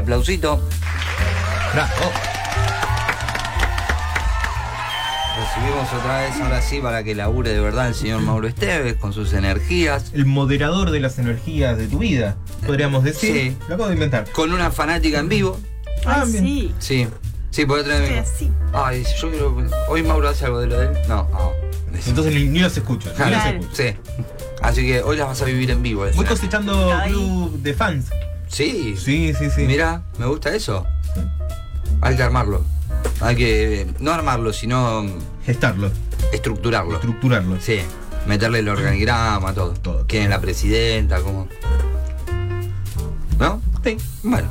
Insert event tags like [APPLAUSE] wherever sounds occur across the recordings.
aplausito. Bravo. Recibimos otra vez, ahora sí, para que labure de verdad el señor Mauro Esteves con sus energías. El moderador de las energías de tu vida, podríamos decir. Sí. Lo acabo de inventar. Con una fanática en vivo. Ah, bien. sí. Sí. Sí, puede Estoy traerme. así. Ay, yo quiero. Hoy Mauro hace algo de lo de él. No, no. Entonces ni, ni los escucho. Ni los Claro. escucho. Sí. Así que hoy las vas a vivir en vivo. Voy cosechando club de fans. Sí. Sí, sí, sí. Mira, me gusta eso. Hay que armarlo. Hay que. No armarlo, sino Gestarlo, estructurarlo. estructurarlo. Sí. Meterle el organigrama, todo. Todo. ¿Quién es la presidenta? ¿Cómo? ¿No? Sí. Bueno.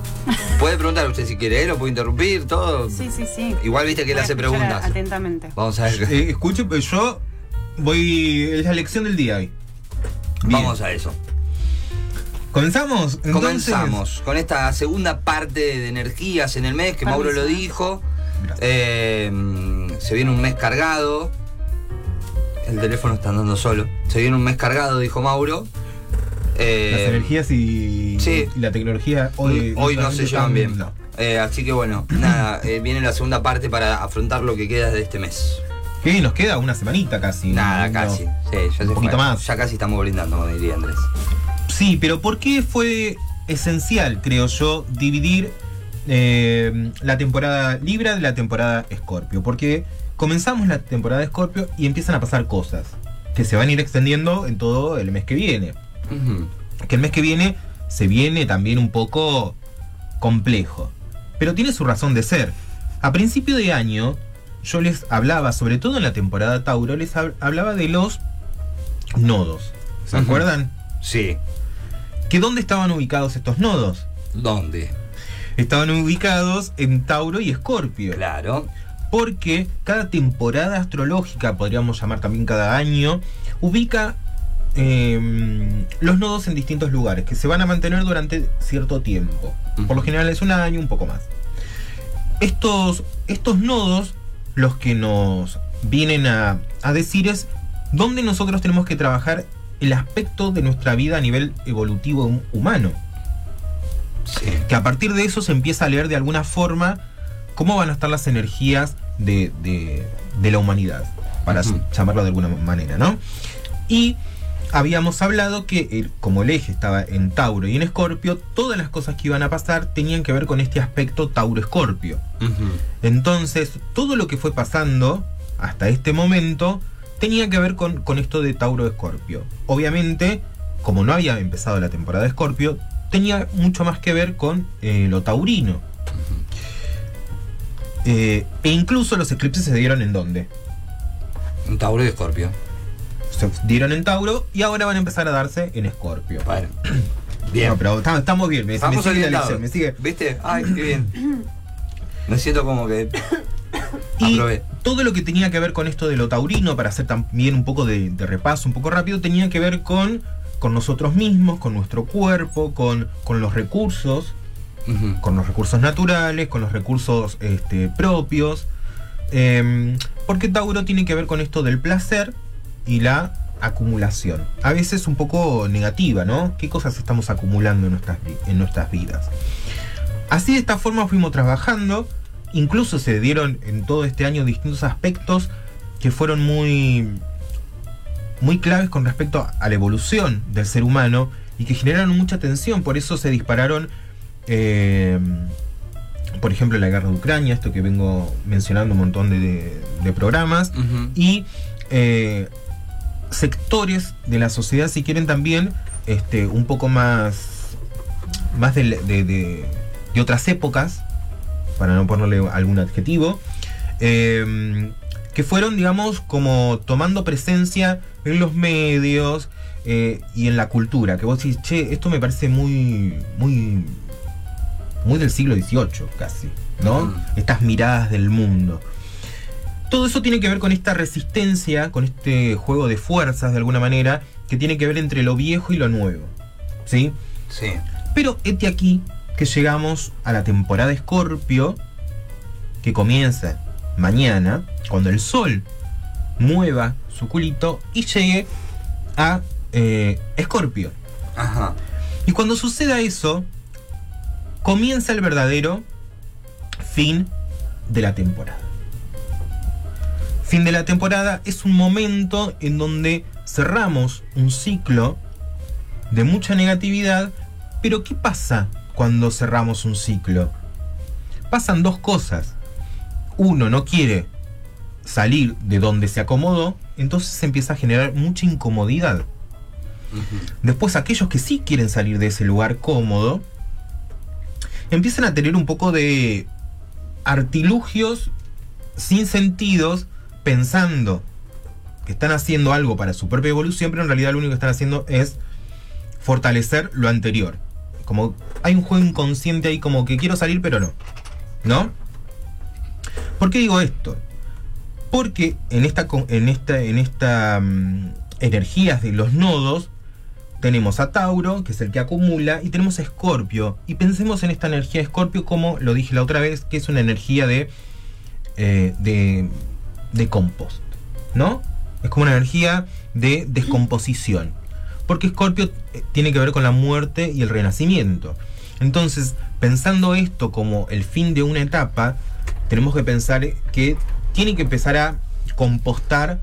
Puede preguntar usted si quiere, ¿eh? lo puede interrumpir, todo. Sí, sí, sí. Igual viste que él Voy a hace preguntas. Atentamente. Vamos a ver. Eh, escuche, pues yo voy. Es la lección del día hoy. Bien. Vamos a eso. ¿Comenzamos? Entonces, Comenzamos con esta segunda parte de energías en el mes, que Mauro lo dijo. Gracias. Eh, se viene un mes cargado. El teléfono está andando solo. Se viene un mes cargado, dijo Mauro. Eh, Las energías y, sí. y la tecnología hoy, hoy no se llevan bien. no. Eh, así que bueno, [CLEARS THROAT] nada, eh, viene la segunda parte para afrontar lo que queda de este mes. ¿Qué? Nos queda una semanita casi. Nada, No. casi. Sí, ya se Un poquito fue. más. Ya casi estamos brindando, como diría Andrés. Sí, pero ¿por qué fue esencial, creo yo, dividir eh, la temporada Libra de la temporada Escorpio? Porque comenzamos la temporada Escorpio y empiezan a pasar cosas que se van a ir extendiendo en todo el mes que viene. Que el mes que viene se viene también un poco complejo. Pero tiene su razón de ser. A principio de año, yo les hablaba, sobre todo en la temporada Tauro, les hab- hablaba de los nodos. ¿Se acuerdan? Sí. ¿Que dónde estaban ubicados estos nodos? ¿Dónde? Estaban ubicados en Tauro y Escorpio. Claro. Porque cada temporada astrológica, podríamos llamar también cada año, ubica eh, los nodos en distintos lugares, que se van a mantener durante cierto tiempo. Por lo general es un año, un poco más. Estos, estos nodos, los que nos vienen a, a decir es dónde nosotros tenemos que trabajar el aspecto de nuestra vida a nivel evolutivo hum- humano Sí. que a partir de eso se empieza a leer de alguna forma cómo van a estar las energías de, de- de la humanidad, para llamarlo de alguna manera, ¿no? Y habíamos hablado que el- como el eje estaba en Tauro y en Escorpio, todas las cosas que iban a pasar tenían que ver con este aspecto Tauro-Escorpio. Entonces, todo lo que fue pasando hasta este momento tenía que ver con, con esto de Tauro-Escorpio. Obviamente, como no había empezado la temporada de Escorpio, tenía mucho más que ver con eh, lo taurino. Eh, e incluso los eclipses se dieron en dónde? Un Tauro y Escorpio. Se dieron en Tauro y ahora van a empezar a darse en Escorpio. Bueno. [CLEARS THROAT] Bien. No, pero estamos, estamos bien, me, sigue la lección, me sigue. ¿Viste? Ay, qué bien. [CLEARS THROAT] Me siento como que. Y Aprobé. todo lo que tenía que ver con esto de lo taurino, para hacer también un poco de, de repaso, un poco rápido, tenía que ver con, con nosotros mismos, con nuestro cuerpo, con, con los recursos, con los recursos naturales, con los recursos este, propios. Em, porque Tauro tiene que ver con esto del placer y la acumulación. A veces un poco negativa, ¿no? ¿Qué cosas estamos acumulando en nuestras, en nuestras vidas? Así de esta forma fuimos trabajando. Incluso se dieron en todo este año distintos aspectos que fueron muy, muy claves con respecto a la evolución del ser humano y que generaron mucha tensión. Por eso se dispararon, eh, por ejemplo, la guerra de Ucrania, esto que vengo mencionando un montón de, programas, y eh, sectores de la sociedad, si quieren también, este, un poco más, más de- de otras épocas, para no ponerle algún adjetivo, eh, que fueron, digamos, como tomando presencia en los medios eh, y en la cultura, que vos decís, che, esto me parece muy, muy, muy del siglo XVIII, casi, ¿no? Mm. Estas miradas del mundo. Todo eso tiene que ver con esta resistencia, con este juego de fuerzas de alguna manera, que tiene que ver entre lo viejo y lo nuevo. ¿Sí? Sí. Pero este aquí que llegamos a la temporada Escorpio, que comienza mañana, cuando el sol mueva su culito y llegue a eh, Escorpio. Ajá. Y cuando suceda eso, comienza el verdadero fin de la temporada. Fin de la temporada es un momento en donde cerramos un ciclo de mucha negatividad, pero ¿qué pasa cuando cerramos un ciclo? Pasan dos cosas. Uno no quiere salir de donde se acomodó, entonces se empieza a generar mucha incomodidad. Después aquellos que sí quieren salir de ese lugar cómodo, empiezan a tener un poco de artilugios sin sentidos, pensando que están haciendo algo para su propia evolución, pero en realidad lo único que están haciendo es fortalecer lo anterior. Como hay un juego inconsciente ahí como que quiero salir pero no. ¿No? ¿Por qué digo esto? Porque en esta, en esta, en esta um, energías de los nodos tenemos a Tauro, que es el que acumula, y tenemos a Escorpio. Y pensemos en esta energía de Escorpio como lo dije la otra vez, que es una energía de, eh, de, de compost. ¿No? Es como una energía de descomposición. Porque Escorpio eh, tiene que ver con la muerte y el renacimiento. Entonces, pensando esto como el fin de una etapa, tenemos que pensar que tiene que empezar a compostar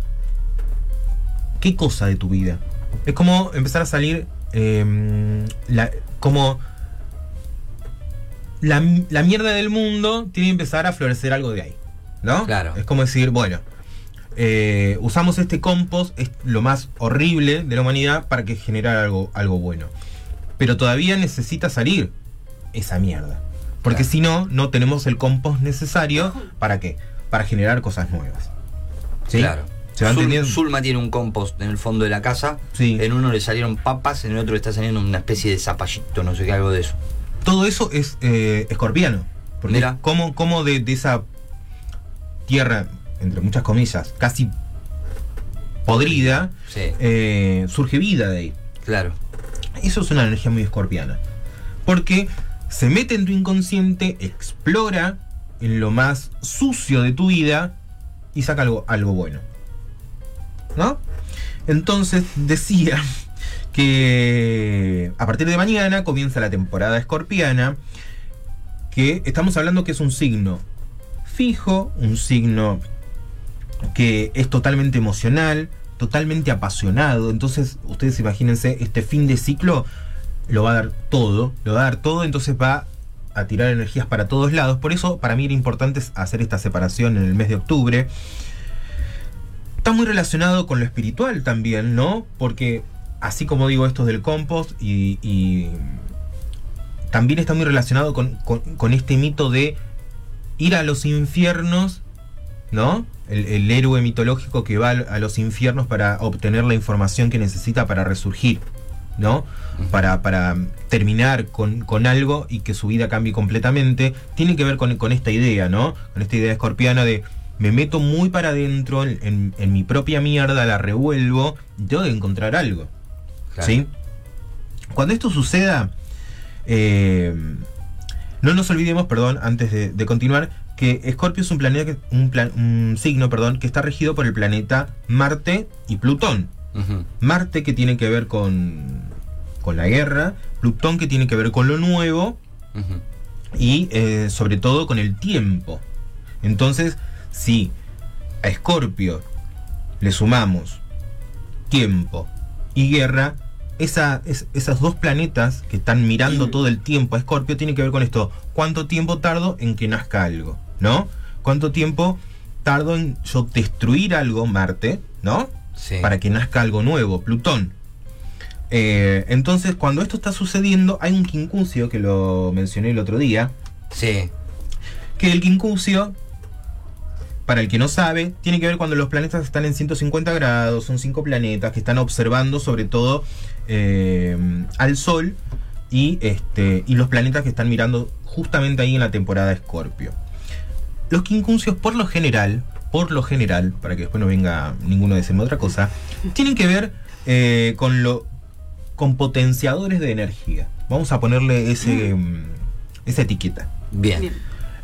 qué cosa de tu vida. Es como empezar a salir eh, la, como la, la, mierda del mundo tiene que empezar a florecer algo de ahí. ¿No? Claro. Es como decir, bueno, eh, usamos este compost, es lo más horrible de la humanidad, para que generar algo, algo bueno. Pero todavía necesita salir esa mierda. Porque claro. si no, no tenemos el compost necesario para qué? Para generar cosas nuevas. ¿Sí? Claro. ¿Se va Zul, Zulma tiene un compost en el fondo de la casa. Sí. En uno le salieron papas, en el otro le está saliendo una especie de zapallito, no sé qué, algo de eso. Todo eso es eh, escorpiano. Porque Mira. ¿Cómo, cómo de, de, esa tierra, entre muchas comillas, casi podrida, sí. eh, surge vida de ahí? Claro. Eso es una energía muy escorpiana. Porque se mete en tu inconsciente, explora en lo más sucio de tu vida y saca algo, algo bueno. ¿No? Entonces decía que a partir de mañana comienza la temporada escorpiana, que estamos hablando que es un signo fijo, un signo que es totalmente emocional, totalmente apasionado. Entonces, ustedes imagínense, este fin de ciclo lo va a dar todo, lo va a dar todo, entonces va a tirar energías para todos lados. Por eso, para mí era importante hacer esta separación en el mes de octubre. Está muy relacionado con lo espiritual también, ¿no? Porque así como digo esto del compost y, también está muy relacionado con, este mito de ir a los infiernos, ¿no? El, el, héroe mitológico que va a los infiernos para obtener la información que necesita para resurgir, ¿no? Para, para terminar con, con, algo y que su vida cambie completamente. Tiene que ver con, con esta idea, ¿no? Con esta idea escorpiana de me meto muy para adentro en, en, en, mi propia mierda, la revuelvo, tengo que encontrar algo. Claro. ¿Sí? Cuando esto suceda, eh, no nos olvidemos, perdón, antes de, de continuar, que Escorpio es un planeta, un, plan, un, signo, perdón, que está regido por el planeta Marte y Plutón. Uh -huh. Marte que tiene que ver con, con la guerra, Plutón que tiene que ver con lo nuevo uh -huh. y eh, sobre todo con el tiempo. Entonces, si a Escorpio le sumamos tiempo y guerra, esa, es, esas dos planetas que están mirando todo el tiempo a Escorpio tienen que ver con esto. ¿Cuánto tiempo tardo en que nazca algo? ¿No? ¿Cuánto tiempo tardo en yo destruir algo, Marte, ¿no? Sí. Para que nazca algo nuevo, Plutón. Eh, entonces, cuando esto está sucediendo, hay un quincuncio que lo mencioné el otro día. Sí. Que el quincuncio, para el que no sabe, tiene que ver cuando los planetas están en 150 grados, son cinco planetas que están observando sobre todo eh, al Sol y, este, y los planetas que están mirando justamente ahí en la temporada Escorpio. Los quincunциos, por lo general, por lo general, para que después no venga ninguno a decirme otra cosa, tienen que ver eh, con lo con potenciadores de energía. Vamos a ponerle ese, mm. esa etiqueta. Bien. Bien.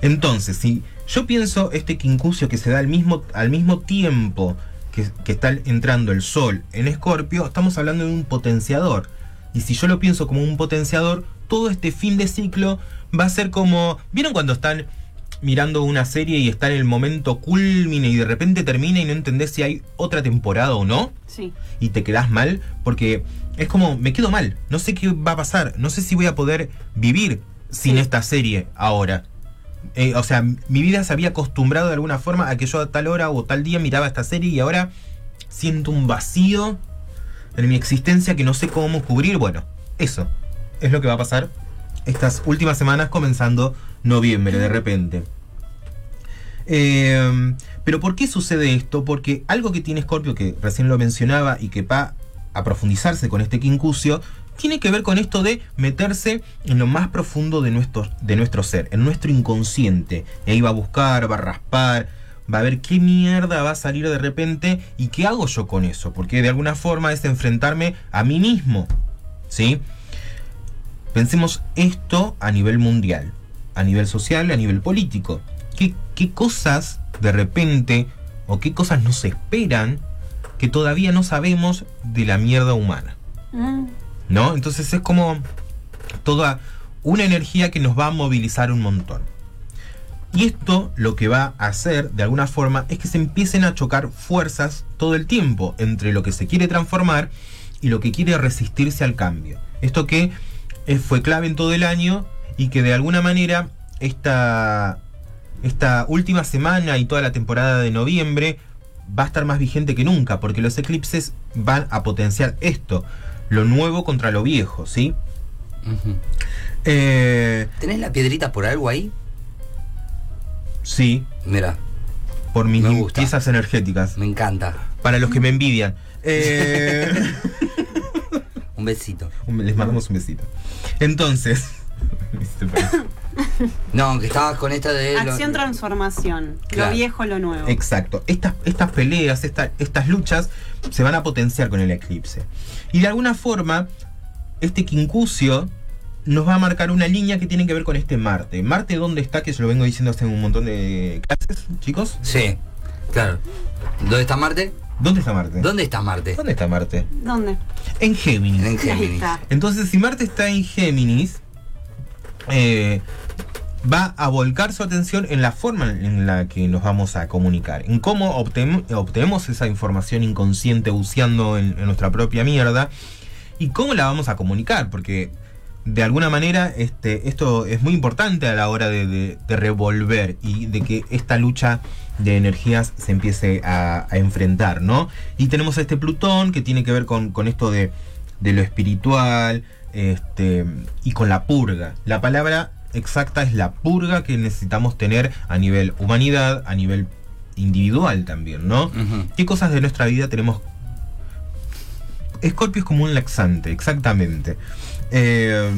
Entonces, si yo pienso este quincuncio que se da al mismo, al mismo tiempo que, que está entrando el Sol en Escorpio, estamos hablando de un potenciador. Y si yo lo pienso como un potenciador, todo este fin de ciclo va a ser como. ¿Vieron cuando están mirando una serie y está en el momento culmine y de repente termina y no entendés si hay otra temporada o no? Sí. Y te quedás mal porque es como, me quedo mal, no sé qué va a pasar, no sé si voy a poder vivir sin Sí. esta serie ahora. Eh, o sea, mi vida se había acostumbrado de alguna forma a que yo a tal hora o tal día miraba esta serie y ahora siento un vacío en mi existencia que no sé cómo cubrir. Bueno, eso es lo que va a pasar estas últimas semanas comenzando noviembre de repente. Eh, pero ¿por qué sucede esto? Porque algo que tiene Scorpio, que recién lo mencionaba y que va a profundizarse con este quincucio, tiene que ver con esto de meterse en lo más profundo de nuestro, de nuestro ser, en nuestro inconsciente. Y ahí va a buscar, va a raspar, va a ver qué mierda va a salir de repente y qué hago yo con eso. Porque de alguna forma es enfrentarme a mí mismo. ¿Sí? Pensemos esto a nivel mundial, a nivel social, a nivel político. ¿Qué, qué cosas de repente o qué cosas nos esperan que todavía no sabemos de la mierda humana? Mm, ¿No? Entonces es como toda una energía que nos va a movilizar un montón. Y esto lo que va a hacer, de alguna forma, es que se empiecen a chocar fuerzas todo el tiempo entre lo que se quiere transformar y lo que quiere resistirse al cambio. Esto que fue clave en todo el año y que de alguna manera esta, esta última semana y toda la temporada de noviembre va a estar más vigente que nunca, porque los eclipses van a potenciar esto, lo nuevo contra lo viejo, ¿sí? Eh, ¿Tenés la piedrita por algo ahí? sí, Mira, por mis piezas energéticas, me encanta. para los que me envidian. Eh, [LAUGHS] Un besito. les mandamos un besito. Entonces, [LAUGHS] No, que estabas con esta de. lo- Acción transformación. Claro. Lo viejo, lo nuevo. Exacto. Estas, estas peleas, esta- estas luchas se van a potenciar con el eclipse. Y de alguna forma, este quincucio nos va a marcar una línea que tiene que ver con este Marte. Marte, ¿dónde está? Que se lo vengo diciendo hace un montón de clases, chicos. Sí, claro. ¿Dónde está Marte? ¿Dónde está Marte? ¿Dónde está Marte? ¿Dónde está Marte? ¿Dónde? En Géminis. En Ahí Géminis. está. Entonces, si Marte está en Géminis, eh, va a volcar su atención en la forma en la que nos vamos a comunicar, en cómo obtem- obtenemos esa información inconsciente buceando en, en nuestra propia mierda y cómo la vamos a comunicar, porque de alguna manera este, esto es muy importante a la hora de, de- de revolver y de que esta lucha de energías se empiece a, a enfrentar, ¿no? Y tenemos a este Plutón que tiene que ver con, con esto de, de lo espiritual este, y con la purga. La palabra exacta es la purga que necesitamos tener a nivel humanidad, a nivel individual también, ¿no? ¿Qué cosas de nuestra vida tenemos? Escorpio es como un laxante, exactamente. Eh,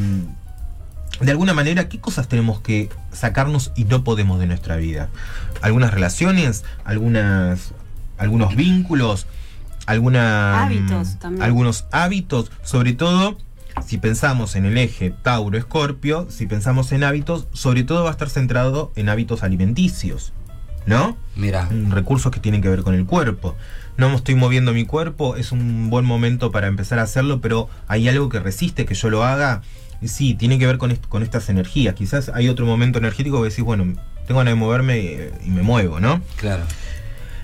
de alguna manera, ¿qué cosas tenemos que sacarnos y no podemos de nuestra vida? Algunas relaciones, algunas, algunos vínculos, alguna, Hábitos también. algunos hábitos, sobre todo si pensamos en el eje Tauro-Escorpio, si pensamos en hábitos, sobre todo va a estar centrado en hábitos alimenticios, ¿no? Mira, Mm, recursos que tienen que ver con el cuerpo. No me estoy moviendo mi cuerpo, es un buen momento para empezar a hacerlo, pero hay algo que resiste que yo lo haga. Sí, tiene que ver con, est- con estas energías. Quizás hay otro momento energético que decís, bueno, tengo ganas de moverme eh, y me muevo, ¿no? claro.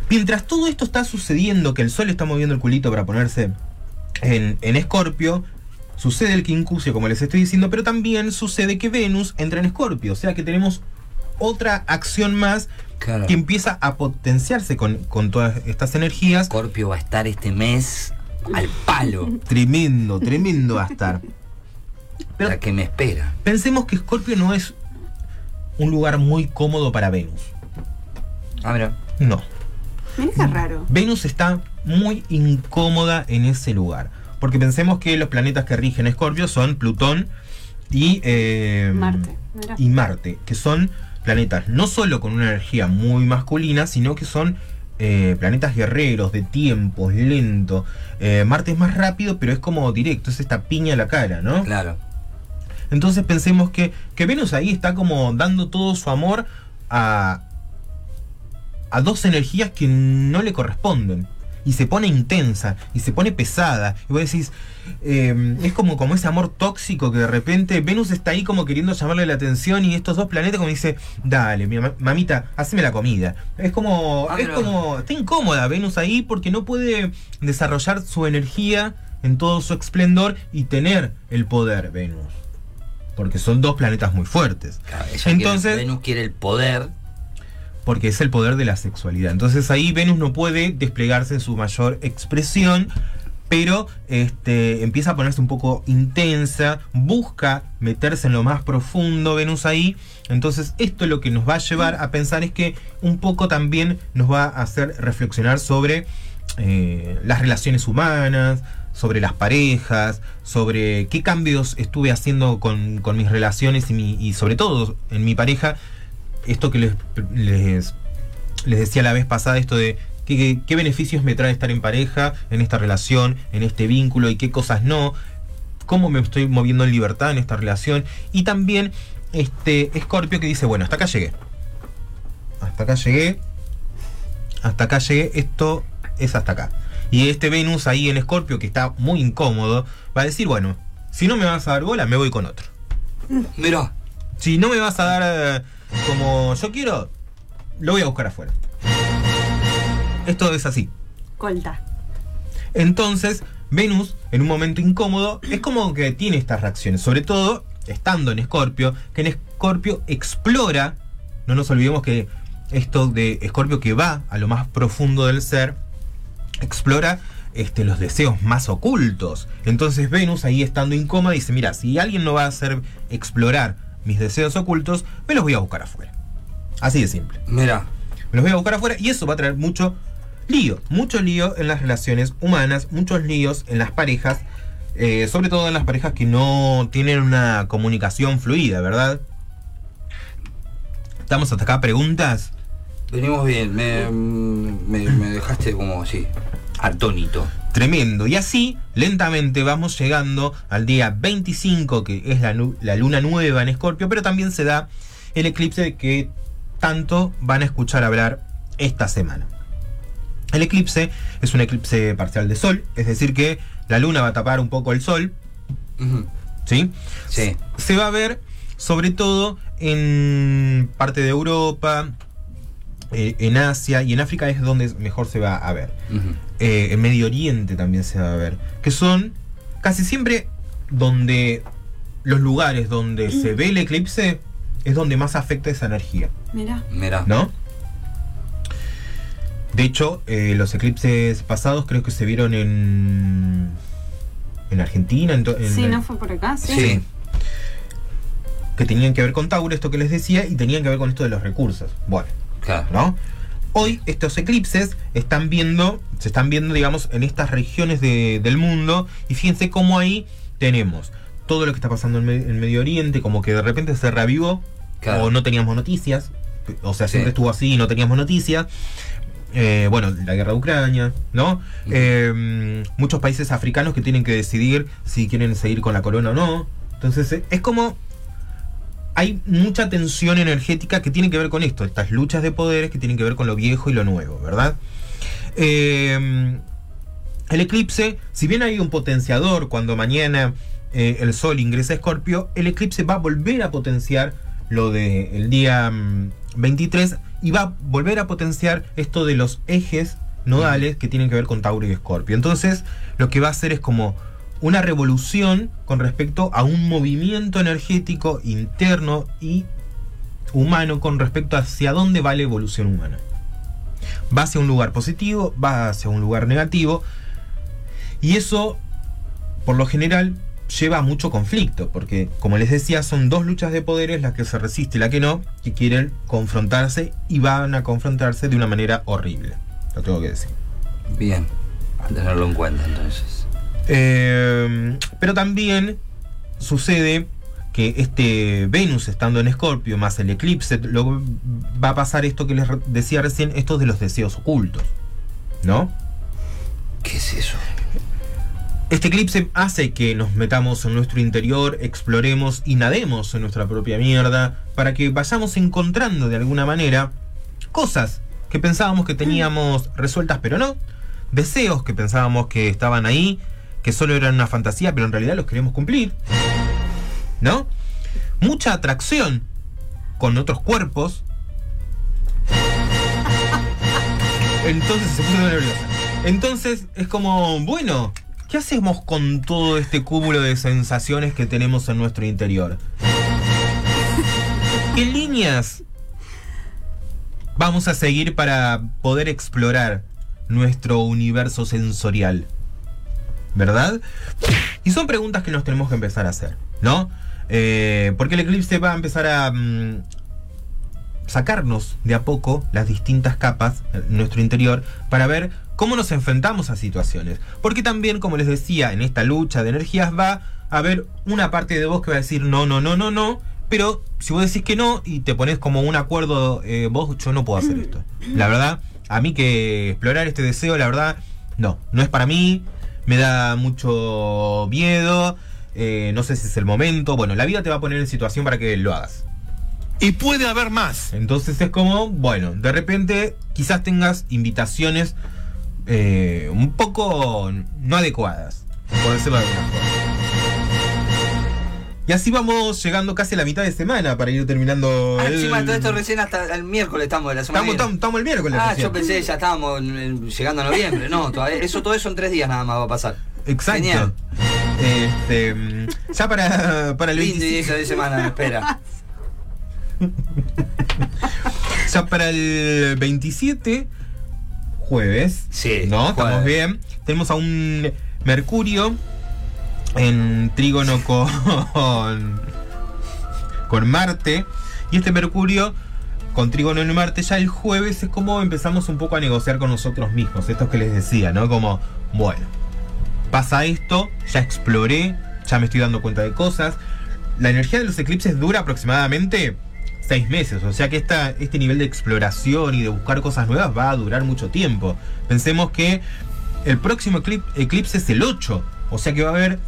Mientras todo esto está sucediendo, que el sol está moviendo el culito para ponerse en, en Escorpio, sucede el quincuncio, como les estoy diciendo, pero también sucede que Venus entra en Escorpio. O sea que tenemos otra acción más Claro. que empieza a potenciarse con, con todas estas energías. Scorpio va a estar este mes al palo. [LAUGHS] Tremendo, tremendo va a estar. Pero la que me espera. pensemos que Escorpio no es un lugar muy cómodo para Venus. Ah, mira. No. Mira qué raro. Venus está muy incómoda en ese lugar. Porque pensemos que los planetas que rigen Escorpio son Plutón y eh, Marte. Mira. y Marte, que son planetas no solo con una energía muy masculina, sino que son eh, planetas guerreros, de tiempos, lento. Eh, Marte es más rápido, pero es como directo, es esta piña a la cara, ¿no? Claro. Entonces pensemos que, que Venus ahí está como dando todo su amor a, a dos energías que no le corresponden. Y se pone intensa y se pone pesada. Y vos decís, eh, es como, como ese amor tóxico que de repente Venus está ahí como queriendo llamarle la atención y estos dos planetas como dice, dale, mi ma- mamita, haceme la comida. Es como, Ah, es pero- como, está incómoda Venus ahí porque no puede desarrollar su energía en todo su esplendor y tener el poder Venus. Porque son dos planetas muy fuertes. Claro, Entonces- quiere- Venus quiere el poder. Porque es el poder de la sexualidad. Entonces ahí Venus no puede desplegarse en su mayor expresión, pero este, empieza a ponerse un poco intensa, busca meterse en lo más profundo Venus ahí. Entonces esto lo que nos va a llevar a pensar es que un poco también nos va a hacer reflexionar sobre eh, las relaciones humanas, sobre las parejas, sobre qué cambios estuve haciendo con, con mis relaciones y, mi- y sobre todo en mi pareja. Esto que les, les, les decía la vez pasada, esto de qué, qué- qué beneficios me trae estar en pareja, en esta relación, en este vínculo y qué cosas no, cómo me estoy moviendo en libertad en esta relación. Y también este Scorpio que dice, bueno, hasta acá llegué. Hasta acá llegué. Hasta acá llegué. Esto es hasta acá. Y este Venus ahí en Scorpio, que está muy incómodo, va a decir, bueno, si no me vas a dar bola, me voy con otro. Mirá, Si no me vas a dar eh, como yo quiero, lo voy a buscar afuera. Esto es así. Colta. Entonces, Venus, en un momento incómodo, es como que tiene estas reacciones. Sobre todo, estando en Escorpio, que en Escorpio explora. No nos olvidemos que esto de Escorpio que va a lo más profundo del ser, explora este, los deseos más ocultos. Entonces Venus ahí estando incómoda dice, mira, si alguien no va a hacer explorar mis deseos ocultos, me los voy a buscar afuera. Así de simple. mirá. Me los voy a buscar afuera y eso va a traer mucho lío, mucho lío en las relaciones humanas, muchos líos en las parejas, eh, sobre todo en las parejas que no tienen una comunicación fluida, ¿verdad? Estamos hasta acá, preguntas. Venimos bien. Me, me, me dejaste como así, atónito. Tremendo. Y así, lentamente vamos llegando al día 25, que es la, luna nueva en Escorpio, pero también se da el eclipse que tanto van a escuchar hablar esta semana. El eclipse es un eclipse parcial de sol, es decir que la luna va a tapar un poco el sol. ¿sí? Sí. Se va a ver sobre todo en parte de Europa, eh, en Asia y en África es donde mejor se va a ver eh, en Medio Oriente también se va a ver, que son casi siempre donde los lugares donde se ve el eclipse es donde más afecta esa energía, Mira. Mirá. ¿no? De hecho, eh, los eclipses pasados creo que se vieron en en Argentina, en to- en- Sí, no fue por acá, sí. Sí. que tenían que ver con Tauro, esto que les decía, y tenían que ver con esto de los recursos. Bueno, Claro. ¿no? Hoy estos eclipses están viendo, se están viendo, digamos, en estas regiones de- del mundo y fíjense cómo ahí tenemos todo lo que está pasando en, en Medio Oriente, como que de repente se reavivó Claro. o no teníamos noticias, o sea, Sí. siempre estuvo así y no teníamos noticias. Eh, bueno, la guerra de Ucrania, ¿no? Eh, muchos países africanos que tienen que decidir si quieren seguir con la corona o no. Entonces, eh, es como hay mucha tensión energética que tiene que ver con esto, estas luchas de poderes que tienen que ver con lo viejo y lo nuevo, ¿verdad? Eh, el eclipse, si bien hay un potenciador cuando mañana eh, el Sol ingresa a Escorpio, el eclipse va a volver a potenciar lo del día mm, 23 y va a volver a potenciar esto de los ejes nodales que tienen que ver con Tauro y Escorpio. Entonces, lo que va a hacer es como una revolución con respecto a un movimiento energético interno y humano con respecto hacia dónde va la evolución humana. Va hacia un lugar positivo, va hacia un lugar negativo, y eso, por lo general, lleva a mucho conflicto, porque, como les decía, son dos luchas de poderes, la que se resiste y la que no, que quieren confrontarse y van a confrontarse de una manera horrible. Lo tengo que decir. Bien. Tenerlo en cuenta entonces. Eh, pero también sucede que este Venus estando en Escorpio más el eclipse, luego va a pasar esto que les decía recién, esto de los deseos ocultos. ¿No? ¿Qué es eso? Este eclipse hace que nos metamos en nuestro interior, exploremos y nademos en nuestra propia mierda, para que vayamos encontrando de alguna manera cosas que pensábamos que teníamos resueltas, pero no. deseos que pensábamos que estaban ahí, que solo eran una fantasía, pero en realidad los queremos cumplir. ¿No? Mucha atracción con otros cuerpos. Entonces se puso nerviosa. Entonces es como, bueno, ¿qué hacemos con todo este cúmulo de sensaciones que tenemos en nuestro interior? ¿Qué líneas vamos a seguir para poder explorar nuestro universo sensorial? ¿Verdad? Y son preguntas que nos tenemos que empezar a hacer, ¿no? Eh, porque el eclipse va a empezar a mm, sacarnos de a poco las distintas capas en nuestro interior para ver cómo nos enfrentamos a situaciones. Porque también, como les decía, en esta lucha de energías va a haber una parte de vos que va a decir no, no, no, no, no. Pero si vos decís que no y te pones como un acuerdo, eh, vos, yo no puedo hacer esto. La verdad, a mí que explorar este deseo, la verdad, no, no es para mí. Me da mucho miedo. eh, no sé si es el momento. Bueno, la vida te va a poner en situación para que lo hagas. Y puede haber más. Entonces es como, bueno, de repente quizás tengas invitaciones eh, un poco no adecuadas, por decirlo de alguna forma. Y así vamos llegando casi a la mitad de semana para ir terminando. Ah, el- encima todo esto recién hasta el miércoles estamos de la semana. Estamos, estamos, el miércoles. Ah, recién. yo pensé ya estábamos llegando a noviembre. No, todavía, eso todo eso en tres días nada más va a pasar. Exacto. Genial. Este, mm, ya para, para el Lindo 25 inicio de semana espera. [LAUGHS] Ya para el 27, jueves. Sí, ¿No? jueves. Estamos bien. Tenemos a un Mercurio en trígono [LAUGHS] con. con Marte. Y este Mercurio con trígono en Marte ya el jueves es como empezamos un poco a negociar con nosotros mismos. Esto que les decía, ¿no? Como, bueno, pasa esto, ya exploré, ya me estoy dando cuenta de cosas. La energía de los eclipses dura aproximadamente seis meses, o sea que esta, este nivel de exploración y de buscar cosas nuevas va a durar mucho tiempo. Pensemos que el próximo eclip- eclipse es el 8, o sea que va a haber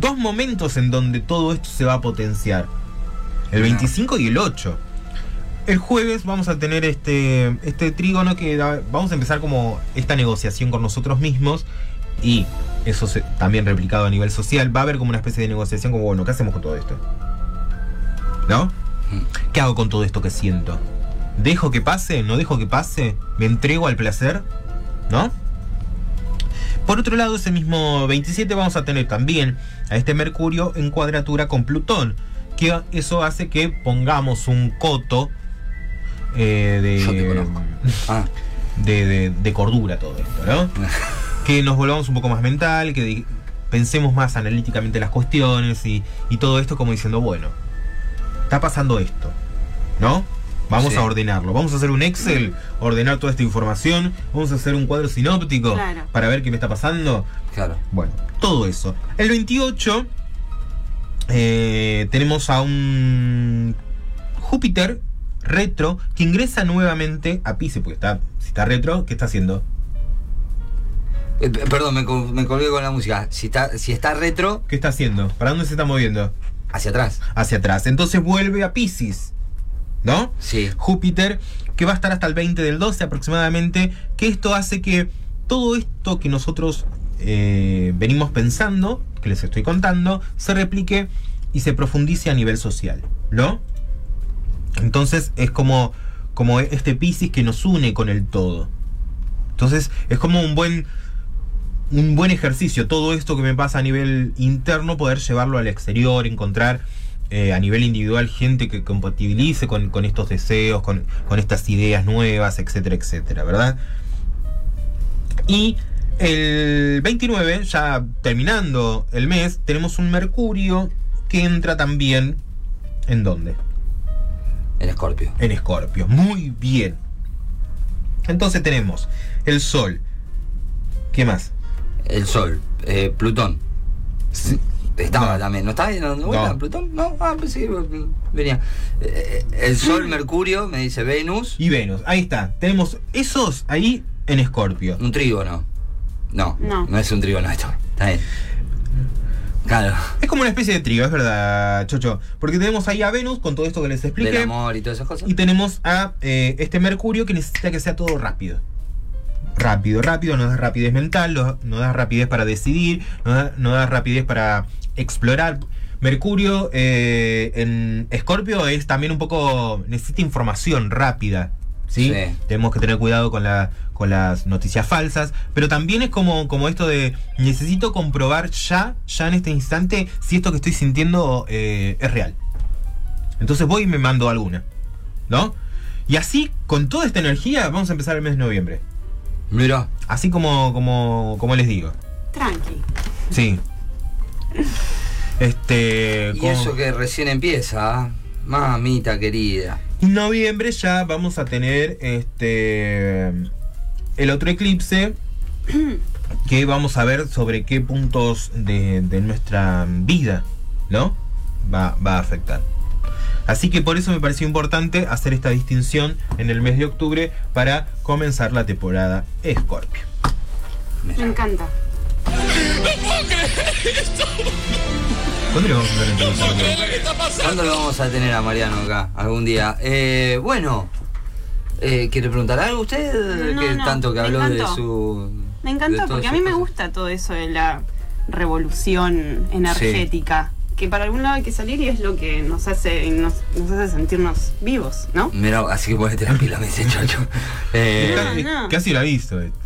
dos momentos en donde todo esto se va a potenciar. El 25 y el 8. El jueves vamos a tener este, este trígono que da- vamos a empezar como esta negociación con nosotros mismos y eso se- también replicado a nivel social. Va a haber como una especie de negociación como, bueno, ¿qué hacemos con todo esto? ¿No? ¿Qué hago con todo esto que siento? ¿Dejo que pase? ¿No dejo que pase? ¿Me entrego al placer? ¿No? Por otro lado, ese mismo 27 vamos a tener también a este Mercurio en cuadratura con Plutón. Que eso hace que pongamos un coto eh, de, Yo te conozco. [LAUGHS] Ah, de, de- de cordura todo esto, ¿no? [LAUGHS] que nos volvamos un poco más mental, que pensemos más analíticamente las cuestiones y, y todo esto como diciendo, bueno, está pasando esto, ¿no? Vamos Sí. a ordenarlo, vamos a hacer un Excel, ordenar toda esta información, vamos a hacer un cuadro sinóptico Claro. para ver qué me está pasando. claro. Bueno, todo eso. El 28 eh, tenemos a un Júpiter retro que ingresa nuevamente a Pisces, porque está, si está retro, ¿qué está haciendo? Eh, perdón, me, me colgué con la música. Si está, si está retro, ¿Qué está haciendo? ¿Para dónde se está moviendo? hacia atrás. Hacia atrás. Entonces vuelve a Pisces. ¿No? Sí. Júpiter, que va a estar hasta el 20 del 12 aproximadamente, que esto hace que todo esto que nosotros eh, venimos pensando, que les estoy contando, se replique y se profundice a nivel social, ¿no? Entonces es como, como este Piscis que nos une con el todo. Entonces es como un buen, un buen ejercicio, todo esto que me pasa a nivel interno, poder llevarlo al exterior, encontrar eh, a nivel individual gente que compatibilice con, con estos deseos, con, con estas ideas nuevas, etcétera, etcétera, ¿verdad? Y el 29, ya terminando el mes, tenemos un Mercurio que entra también en dónde? En Escorpio. En Escorpio. Muy bien. Entonces tenemos el Sol. ¿Qué más? El Sol. eh, Plutón. Estaba No. también. ¿No estaba ahí dando vuelta No. Plutón? No, ah, que mm, venía. Eh, eh, el Sol, Mercurio, me dice Venus. Y Venus. Ahí está. Tenemos esos ahí en Escorpio. Un trígono. No, No. no es un trígono esto. Está bien. Claro. Es como una especie de trío, es verdad, Chocho. Porque tenemos ahí a Venus con todo esto que les Del expliqué. amor y todas esas cosas. Y tenemos a eh, este Mercurio que necesita que sea todo rápido. Rápido, rápido, nos da rapidez mental, nos da rapidez para decidir, nos da, nos da rapidez para explorar. Mercurio eh, en Escorpio es también un poco, necesita información rápida. ¿sí? Sí. Tenemos que tener cuidado con, la, con las noticias falsas, pero también es como, como esto de necesito comprobar ya, ya en este instante, si esto que estoy sintiendo eh, es real. Entonces voy y me mando alguna, ¿no? Y así, con toda esta energía, vamos a empezar el mes de noviembre. Mira, Así como, como, como les digo. Tranqui. Sí. [LAUGHS] Este. y con- eso que recién empieza, ¿ah? mamita querida. En noviembre ya vamos a tener este. El otro eclipse. [CLEARS THROAT] Que vamos a ver sobre qué puntos de, de nuestra vida, ¿no? Va, va a afectar. Así que por eso me pareció importante hacer esta distinción en el mes de octubre para comenzar la temporada Escorpio. Me encanta. ¿Cuándo le vamos a hacer la introducción? ¿Cuándo lo vamos a tener a Mariano acá? Algún día. Eh, bueno, eh, ¿quiere preguntar algo usted? No, que no, tanto que me habló de encantó. su. Me encantó porque a mí me gusta todo eso de la revolución energética. Que para algún lado hay que salir y es lo que nos hace, nos, nos hace sentirnos vivos, ¿no? Mira, así que ponete la pila, me dice Chocho. [LAUGHS] Eh, Casi- no. Casi lo ha visto. esto.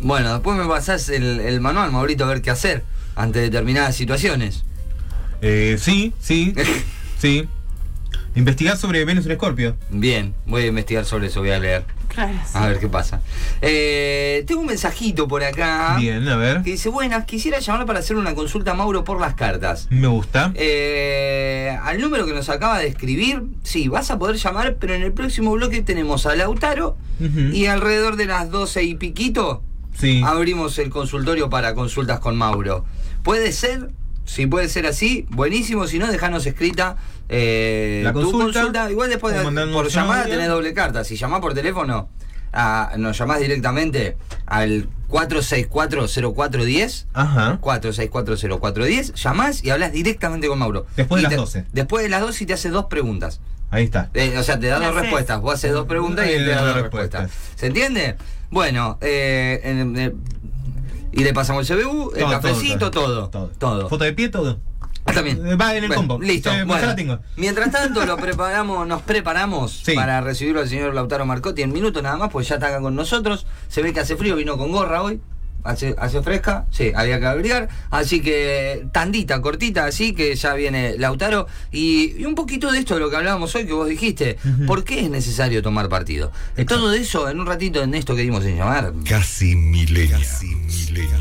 bueno, después me pasás el, el manual, Maurito, a ver qué hacer ante determinadas situaciones. Eh, sí, sí, [LAUGHS] sí. Investigar sobre Venus en Escorpio. Bien, voy a investigar sobre eso, voy a leer. Claro. sí. A ver qué pasa. Eh, tengo un mensajito por acá. Bien, a ver. Que dice, buenas, quisiera llamar para hacer una consulta a Mauro por las cartas. Me gusta. Eh, al número que nos acaba de escribir, sí, vas a poder llamar, pero en el próximo bloque tenemos a Lautaro y alrededor de las 12 y piquito Sí. abrimos el consultorio para consultas con Mauro. ¿Puede ser? Si puede ser así, buenísimo. Si no, dejanos escrita eh, La tu consulta, Igual después por llamada tenés doble carta. Si llamás por teléfono, ah, nos llamás directamente al 4640410. Ajá. 4640410, llamás y hablas directamente con Mauro. Después de Y las te- 12. Después de las 12 y te hace dos preguntas. Ahí está. Eh, o sea, te da dos haces. respuestas. Vos haces dos preguntas y él te da dos respuestas. respuestas. ¿Se entiende? Bueno, eh, en- en- y le pasamos el CBU, el Todo, cafecito, todo, todo. Todo. Foto de pie, todo. Ah, también. Eh, Va en el Bueno, combo. Listo. Eh, pues bueno. ya la tengo. Mientras tanto, lo preparamos, nos preparamos [LAUGHS] Sí. para recibirlo al señor Lautaro Marcotti en minutos nada más, pues ya está acá con nosotros. Se ve que hace frío, vino con gorra hoy. Hace, hace fresca, sí, había que agregar. Así que tandita, cortita, así que ya viene Lautaro. Y, y un poquito de esto de lo que hablábamos hoy, que vos dijiste. ¿Por qué es necesario tomar partido? Exacto. Todo eso en un ratito en esto que dimos en llamar. Casi milenia. Casi milenia.